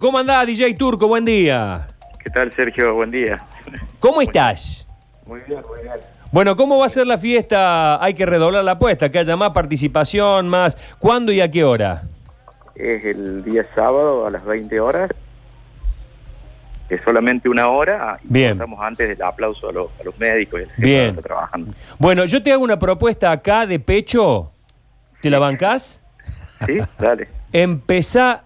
¿Cómo andás, DJ Turco? Buen día. ¿Qué tal, Sergio? Buen día. ¿Cómo estás? Muy bien, muy bien. Bueno, ¿cómo va a ser la fiesta? Hay que redoblar la apuesta, que haya más participación, más. ¿Cuándo y a qué hora? Es el día sábado a las 20 horas. Es solamente una hora. Y Bien. Estamos antes del aplauso a los, a los médicos y Bien. que está trabajando. Bueno, yo te hago una propuesta acá de pecho. ¿Te la bancás? ¿Sí? Dale. Empezá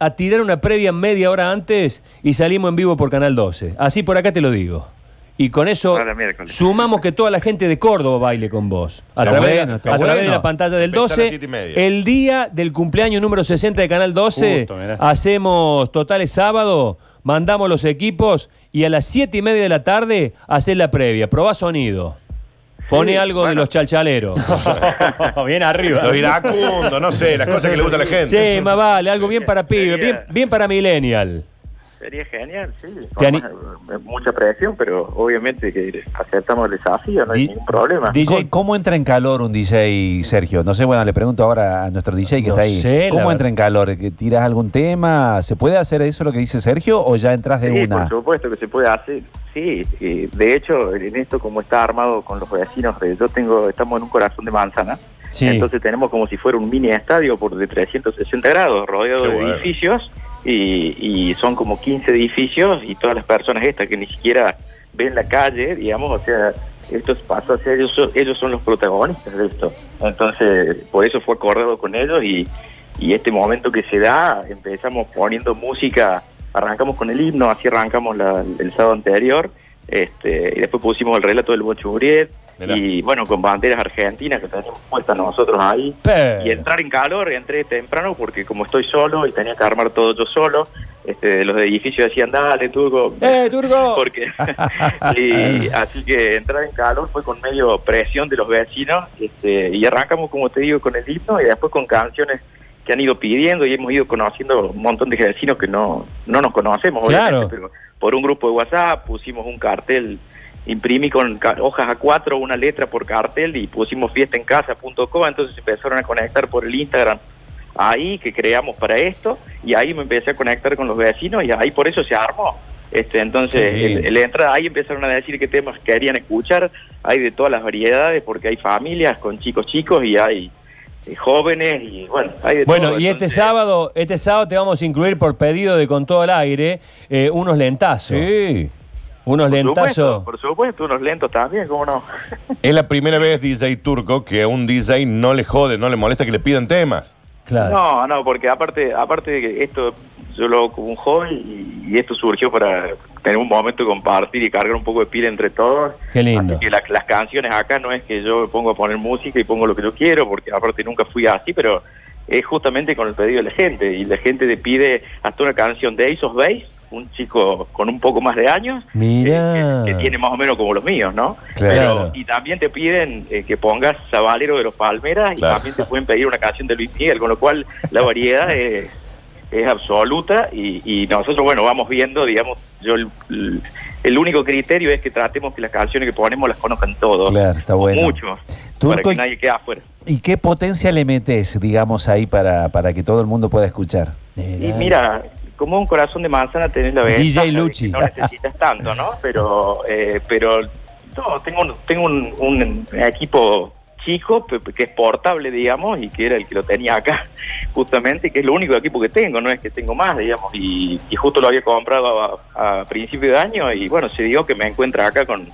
a tirar una previa media hora antes y salimos en vivo por Canal 12. Así por acá te lo digo. Y con eso sumamos que toda la gente de Córdoba baile con vos. A través, bueno, a través bueno. de la pantalla del Empezá a las 12. siete y media. El día del cumpleaños número 60 de Canal 12. Justo, mirá. hacemos totales sábado, mandamos los equipos y a las 7 y media de la tarde haces la previa. Probá sonido. Pone algo de bueno. los chalchaleros. Bien arriba. Los iracundos, no sé, las cosas que le gustan a la gente. Sí, más vale, algo bien para pibe, bien, bien para millennial. Sería genial, sí. Te ani- Con mucha presión, pero obviamente que aceptamos el desafío, no hay ningún problema. DJ, ¿Cómo, entra en calor un DJ, Sergio? No sé, bueno, le pregunto ahora a nuestro DJ que No está ahí. sé, ¿Cómo verdad. entra en calor? ¿Que ¿Tiras algún tema? ¿Se puede hacer eso lo que dice Sergio o ya entras de Sí, una? por supuesto que se puede hacer. Sí, eh, de hecho, en esto como está armado con los vecinos, eh, yo tengo, estamos en un corazón de manzana, Sí. entonces tenemos como si fuera un mini estadio por de 360 grados, rodeado Qué de bueno. edificios, y, son como 15 edificios, y todas las personas estas que ni siquiera ven la calle, digamos, o sea, esto pasa a ser, ellos son, ellos son los protagonistas de esto. Entonces, por eso fue acordado con ellos y, este momento que se da, empezamos poniendo música, arrancamos con el himno, así arrancamos el sábado anterior, este, y después pusimos el relato del Bocho Uriet, Mirá. y bueno, con banderas argentinas que tenemos puestas nosotros ahí. Pero- Y entrar en calor, entré temprano porque como estoy solo y tenía que armar todo yo solo, este, los edificios decían, dale, Turco, ¡Eh, Turco! porque y así que entrar en calor fue con medio presión de los vecinos este, y arrancamos como te digo con el himno y después con canciones que han ido pidiendo y hemos ido conociendo un montón de vecinos que no, no nos conocemos Claro. obviamente, pero por un grupo de WhatsApp pusimos un cartel imprimí con hojas a cuatro una letra por cartel y pusimos fiestaencasa.com entonces se empezaron a conectar por el Instagram ahí que creamos para esto y ahí me empecé a conectar con los vecinos y ahí por eso se armó. Este, entonces, Sí. el, el entrada ahí empezaron a decir qué temas querían escuchar, hay de todas las variedades porque hay familias con chicos chicos y hay eh, jóvenes y bueno, hay de Bueno, todo. y este Entonces, sábado, este sábado te vamos a incluir por pedido de Con Todo el Aire eh, unos lentazos. Sí. Unos por supuesto, lentazos. por supuesto, unos lentos también, ¿cómo no? Es la primera vez, DJ Turco, que a un DJ no le jode, no le molesta que le pidan temas. Claro. No, no, porque aparte, aparte de que esto yo lo hago como un hobby y, y esto surgió para tener un momento de compartir y cargar un poco de pila entre todos. Qué lindo. Así que la- las canciones acá no es que yo me pongo a poner música y pongo lo que yo quiero, porque aparte nunca fui así, pero es justamente con el pedido de la gente. Y la gente te pide hasta una canción de Ace of Base, un chico con un poco más de años, eh, que, que tiene más o menos como los míos, ¿no? Claro. Pero, y también te piden eh, que pongas Sabalero de los Palmeras y también te pueden pedir una canción de Luis Miguel, con lo cual la variedad es, es absoluta y, y nosotros, bueno, vamos viendo, digamos, yo el, único criterio es que tratemos que las canciones que ponemos las conozcan todos. Claro, está bueno. Muchos. Para que nadie quede afuera. ¿Y qué potencia le metes, digamos, ahí para, para que todo el mundo pueda escuchar? Y mira, como un corazón de manzana tenés la ventaja DJ de que no necesitas tanto, ¿no? Pero, eh, pero no, tengo, un, tengo un, un equipo chico que es portable, digamos, y que era el que lo tenía acá, justamente, que es lo único equipo que tengo, no es que tengo más, digamos, y, y justo lo había comprado a, a principio de año y bueno, se dio que me encuentra acá con,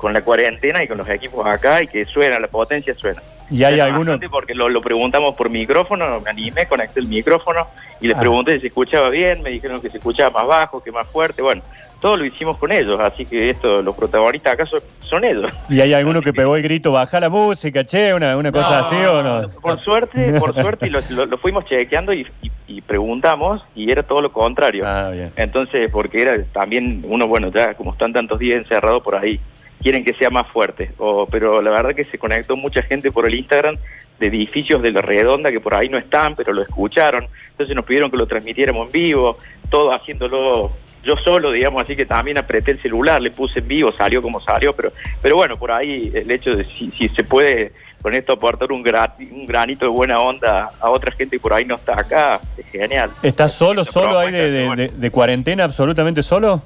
con la cuarentena y con los equipos acá y que suena, la potencia suena. ¿Y hay Suena alguno? bastante Porque lo, lo preguntamos por micrófono, me animé, conecté el micrófono y les Ah. pregunté si se escuchaba bien, me dijeron que se escuchaba más bajo, que más fuerte, bueno, todo lo hicimos con ellos, así que esto, los protagonistas acá son, son ellos. ¿Y hay alguno que pegó el grito, baja la música, che, una, una cosa así o no? Por suerte, por suerte, lo- lo fuimos chequeando y, y- y preguntamos y era todo lo contrario. Ah, bien. Entonces, porque era también uno, bueno, ya como están tantos días encerrados por ahí, quieren que sea más fuerte. O, pero la verdad que se conectó mucha gente por el Instagram de edificios de la redonda que por ahí no están, pero lo escucharon. Entonces nos pidieron que lo transmitiéramos en vivo, todo haciéndolo yo solo, digamos, así que también apreté el celular, le puse en vivo, salió como salió, pero, pero bueno, por ahí el hecho de si, si se puede con esto aportar un, un granito de buena onda a otra gente que por ahí no está acá, es genial. ¿Estás solo, Lo solo ahí de, propuesta, de- bueno. de- de cuarentena, absolutamente solo?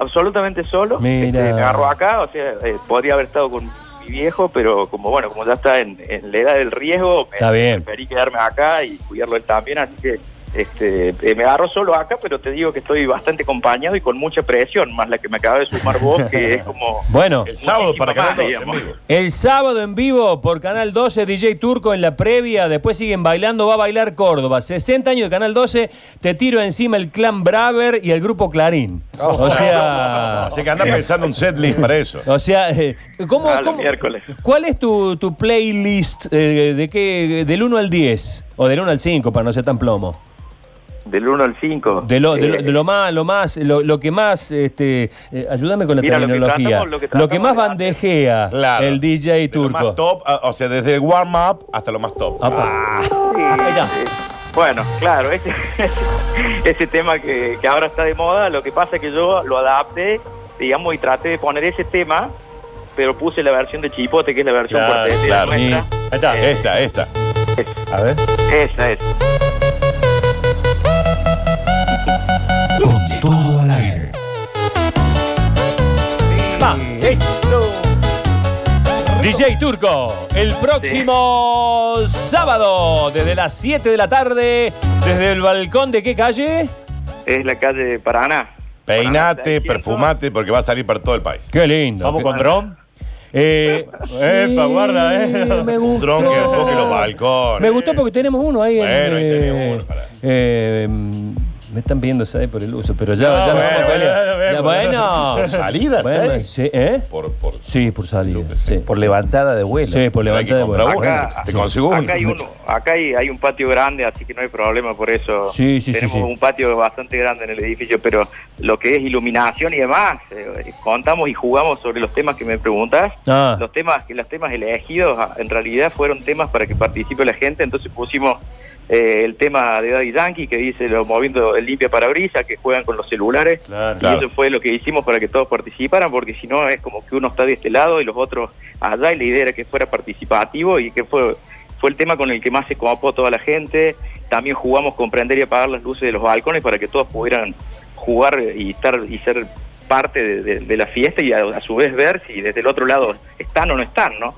Absolutamente solo. Mira. Este, me agarró acá, o sea, eh, podría haber estado con mi viejo, pero como bueno, como ya está en, en la edad del riesgo, me Está bien. preferí quedarme acá y cuidarlo él también, así que este, eh, me agarró solo acá, pero te digo que estoy bastante acompañado y con mucha presión, más la que me acaba de sumar vos, que es como... Bueno, El sábado para Canal más, 12 en digamos. vivo. el sábado en vivo por Canal 12, DJ Turco en la previa, después siguen bailando, va a bailar Córdoba. 60 años de Canal 12, te tiro encima el clan Braver y el grupo Clarín. O sea... Así que anda pensando un setlist para eso. O sea, eh, ¿cómo, Ah, los cómo- miércoles. ¿cuál es tu, tu playlist eh, de qué, del 1 al 10? O del 1 al 5, para no ser tan plomo. Del 1 al 5. De lo, de lo, de lo más, lo más, lo, lo que más, este, eh, ayúdame con la Mira, lo que terminología. tratamos- lo que tratamos más de hacer- bandejea Claro. el DJ De lo turco. más top, a- o sea, desde el warm-up hasta lo más top. Sí, eh, bueno, claro, ese, ese tema que, que ahora está de moda, lo que pasa es que yo lo adapté, digamos, y traté de poner ese tema, pero puse la versión de Chipote, que es la versión Claro, cuartetera claro. nuestra. Ahí está. Eh, Esta, esta. A ver. Esa es. Eso. DJ Turco, el próximo sábado, desde las 7 de la tarde, desde el balcón de qué calle? Es la calle Paraná. Peinate, 600. perfumate, porque va a salir para todo el país. Qué lindo. Vamos con dron. Eh, Epa, guarda, eh. Me Un gustó. dron que enfoque los balcones. Me gustó porque tenemos uno ahí. en, Bueno, ahí tenemos uno, pará. eh, me están pidiendo SAE por el uso, pero ya, No, ya bueno, vamos a pelear. bueno, Ya, bueno. bueno. ¿Por salida, Bueno, sí, ¿eh? Por, por... Sí, por salida. Sí. Por levantada de vuelo. Sí, por levantada de vuelo. Acá, Te consigo acá hay uno, acá hay, hay un patio grande, así que no hay problema por eso. Sí, sí, sí, Tenemos sí. un patio bastante grande en el edificio, pero lo que es iluminación y demás, eh, contamos y jugamos sobre los temas que me preguntas. Ah. Los temas, los temas elegidos ah, en realidad fueron temas para que participe la gente, entonces pusimos eh, el tema de Daddy Yankee que dice lo moviendo el limpia parabrisas, que juegan con los celulares. Claro. Y Claro. eso fue lo que hicimos para que todos participaran, porque si no es como que uno está de este lado y los otros allá, y la idea era que fuera participativo y que fue, fue el tema con el que más se copó toda la gente. También jugamos con prender y apagar las luces de los balcones para que todos pudieran jugar y estar y ser parte de, de- de la fiesta y a, a su vez ver si desde el otro lado están o no están, ¿no?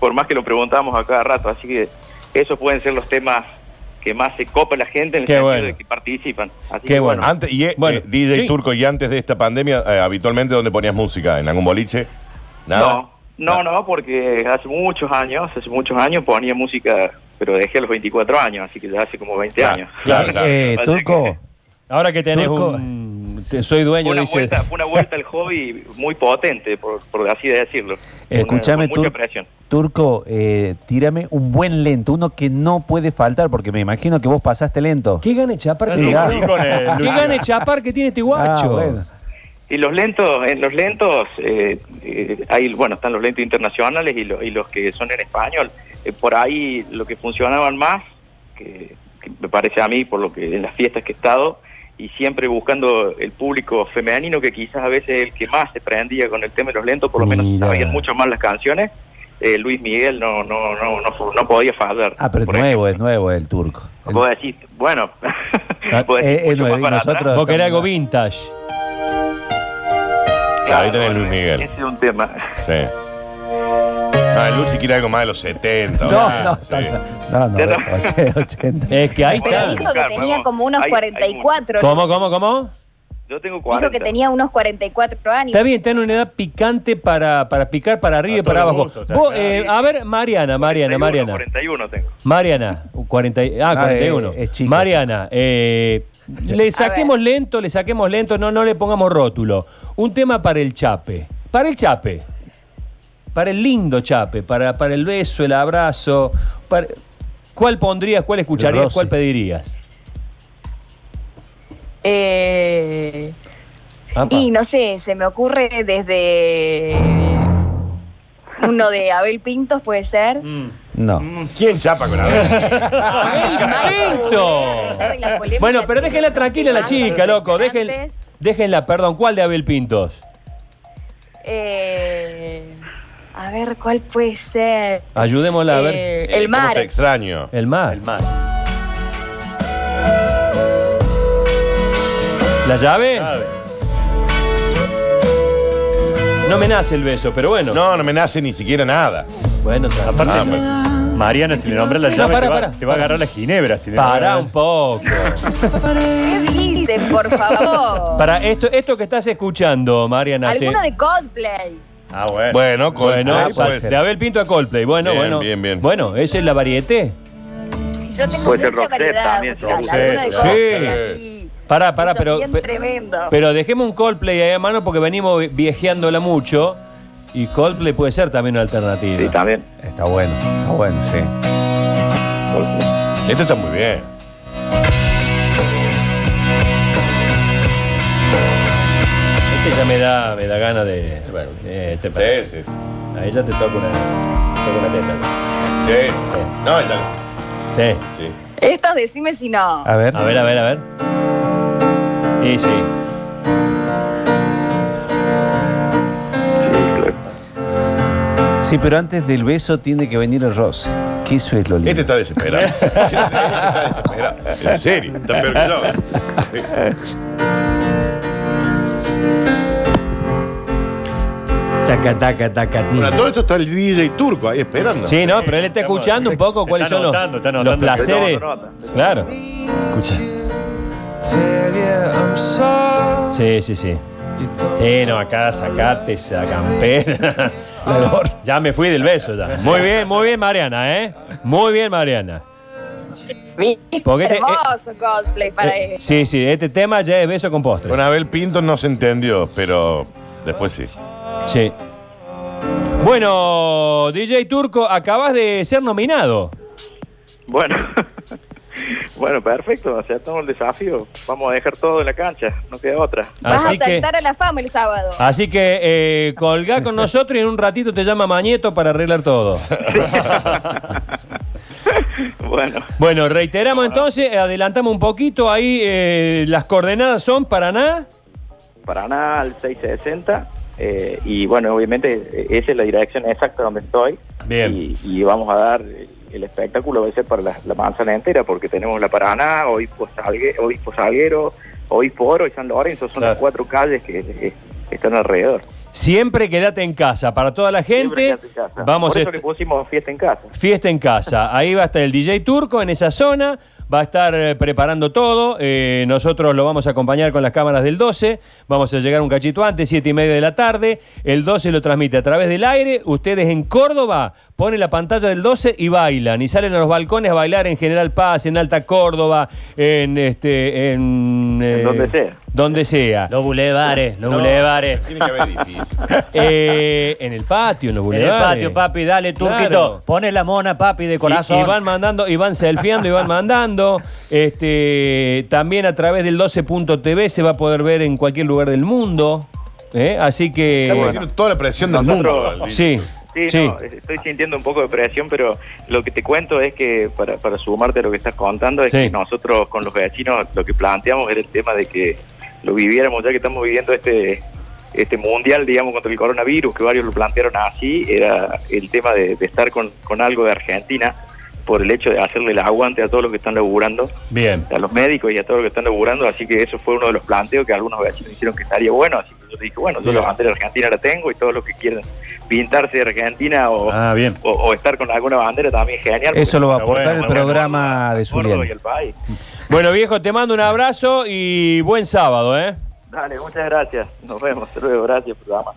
Por más que lo preguntamos a cada rato, así que esos pueden ser los temas que más se copa la gente en el Qué sentido bueno. de que participan. Así Qué que bueno. Antes, y eh, Bueno, eh, DJ sí. Turco, y antes de esta pandemia, eh, habitualmente, ¿dónde ponías música? ¿En algún boliche? ¿Nada? No, no, no, porque hace muchos años, hace muchos años ponía música, pero dejé a los 24 años, así que ya hace como 20 Claro, años. claro, claro. Eh, Turco, que Ahora que tenés Turco. un... te- Soy dueño, Una dice... vuelta, una vuelta al hobby muy potente, por, por así decirlo. escúchame, Con mucha Tur- presión. Turco, eh, tírame un buen lento, uno que no puede faltar, porque me imagino que vos pasaste lento. ¿Qué gane Chapar tiene? ah. el ¿Qué gane Chapar que tiene este Ah, guacho? bueno. Y los lentos, en los lentos, eh, eh, hay, bueno, están los lentos internacionales y, lo- y los que son en español. Eh, por ahí lo que funcionaban más, que, que me parece a mí, por lo que en las fiestas que he estado, y siempre buscando el público femenino, que quizás a veces es el que más se prendía con el tema de los lentos, por lo menos Mira. sabían mucho más las canciones. Eh, Luis Miguel no, no, no, no, no podía fallar. Ah, pero es nuevo, ejemplo. es nuevo el turco. El- Vos decís, bueno, Ah, vos decís eh, es nuevo, más nosotros- Vos querés algo vintage. Claro, ahí tenés Luis Miguel. Ese es un tema. Sí. No, el Luchi quiere algo más de los 70. No, ¿verdad? no, Sí. no, no, no, 80. Es que ahí está. Pero dijo que tenía como unos hay- hay 44. ¿Cómo, cómo, cómo? Yo tengo 40. Dijo que tenía unos 44 años. Está bien, está en una edad picante para, para picar para arriba y para abajo. gusto, está Vos, claro. eh, a ver, Mariana, Mariana, 41, Mariana. 41 tengo. Mariana, 40, y- ah, Ah, 41. eh, es chica, Mariana, eh, le saquemos lento, le saquemos lento, no, no le pongamos rótulo. Un tema para el chape. Para el chape. Para el lindo chape, para, para el beso, el abrazo. para- ¿Cuál pondrías, cuál escucharías, cuál pedirías? Eh, Apa. y no sé, se me ocurre desde uno de Abel Pintos, puede ser. Mm. No. ¿Quién chapa con Abel? ¡Abel Pinto! Bueno, pero déjenla tranquila la chica, loco. Déjenla, perdón, ¿cuál de Abel Pintos? Eh, a ver, ¿cuál puede ser? Ayudémosla a ver. Eh, Eh, el ¿cómo mar. te extraño. El mar. El mar. ¿La llave? No me nace el beso, pero bueno. No, no me nace ni siquiera nada. Bueno, está- Aparte, Ah, bueno. Mariana, si le nombras la No, llave, para, te, va, para. te va a agarrar la ginebra. Si le Pará nombras- un poco. ¿Qué dicen, por favor? Para esto, esto que estás escuchando, Mariana. te- Alguno de Coldplay. Ah, bueno. Bueno, con Bueno, ser. de Abel Pinto a Coldplay. Bueno, Bien, bueno. bien, bien. Bueno, esa es la varieté. Yo tengo Puede ser mucha Roxette variedad también, musical, sí. alguno de Sí. Coldplay, así. Pará, pará, pero. bien pe- tremendo. Pero dejemos un Coldplay ahí a mano porque venimos vi- viajeándola mucho. Y Coldplay puede ser también una alternativa. Sí, también. Está bueno, está bueno, sí. Este está muy bien. Ya me da, me da ganas de. Bueno, eh, te- Sí, sí, sí. A ella te toca una, te toca una teta. Sí, sí. No, ya Sí. sí. Estos decime si no. A ver. A ver, a ver, a ver. Y sí. Sí, pero antes del beso tiene que venir el roce. Que eso es lo lindo. Este está desesperado. este está desesperado. En serio, está peor que yo. Saca, taca, taca, Bueno, todo esto está el DJ turco ahí esperando. Sí, no, pero él está escuchando un poco se cuáles está son los, anotando, está los anotando. placeres. Claro. Escucha. Sí, sí, sí. Sí, no, acá sacate esa campera. ya me fui del beso ya. Muy bien, muy bien, Mariana, ¿eh? Muy bien, Mariana. Porque este- Hermoso Coldplay para Eh, eso. sí, sí, este tema ya es beso con postre. Con Abel Pinto no se entendió, pero después sí. Sí. Bueno, DJ Turco, acabas de ser nominado. Bueno, bueno, perfecto. Aceptamos el desafío. Vamos a dejar todo en la cancha. No queda otra. Vas Así a que, saltar a la fama el sábado. así que eh, colgá con nosotros y en un ratito te llama Mañeto para arreglar todo. Bueno, Bueno, reiteramos entonces, adelantamos un poquito ahí, eh, las coordenadas son Paraná. Paraná al 660. Eh, y bueno, obviamente esa es la dirección exacta donde estoy. Bien. Y, y vamos a dar el, espectáculo, va a ser para la, la manzana entera, porque tenemos la Paraná, Obispo, Salgue, Obispo Salguero, Obispo Oro y San Lorenzo. Son Claro. las cuatro calles que eh, están alrededor. Siempre quédate en casa. Para toda la gente, quédate en casa. vamos Por eso le pusimos fiesta en casa. fiesta en casa. Ahí va a estar el DJ Turco en esa zona. Va a estar eh, preparando todo. Eh, nosotros lo vamos a acompañar con las cámaras del 12. Vamos a llegar un cachito antes, siete y media de la tarde. El 12 lo transmite a través del aire. Ustedes en Córdoba ponen la pantalla del 12 y bailan. Y salen a los balcones a bailar en General Paz, en Alta Córdoba, en este. En, En donde sea. Donde sea. Los bulevares, los No, bulevares. Tiene que haber edificios. Eh, en el patio, en los En el bulevares. patio, papi, dale, turquito. Claro. Pone la mona, papi, de corazón. y van mandando, y van selfieando, y van mandando. Este, también a través del 12.tv se va a poder ver en cualquier lugar del mundo. ¿eh? Así que. Estamos metiendo toda la presión del mundo. Sí, Sí, sí. no, estoy sintiendo un poco de presión, pero lo que te cuento es que, para, para sumarte a lo que estás contando, es Sí. que nosotros con los vecinos lo que planteamos era el tema de que lo viviéramos, ya que estamos viviendo este este mundial, digamos, contra el coronavirus, que varios lo plantearon así, era el tema de, de estar con, con algo de Argentina, por el hecho de hacerle el aguante a todos los que están laburando, Bien. a los médicos y a todos los que están laburando, así que eso fue uno de los planteos que algunos vecinos dijeron que estaría bueno, así que yo dije, bueno, yo la bandera argentina la tengo y todos los que quieran pintarse de Argentina o, Ah, bien. o, o estar con alguna bandera también genial. Eso lo va a aportar bueno, el programa de Córdoba y Zulian. el país. Bueno, viejo, te mando un abrazo y buen sábado, ¿eh? Dale, muchas gracias. Nos vemos. Hasta luego. Gracias, programa.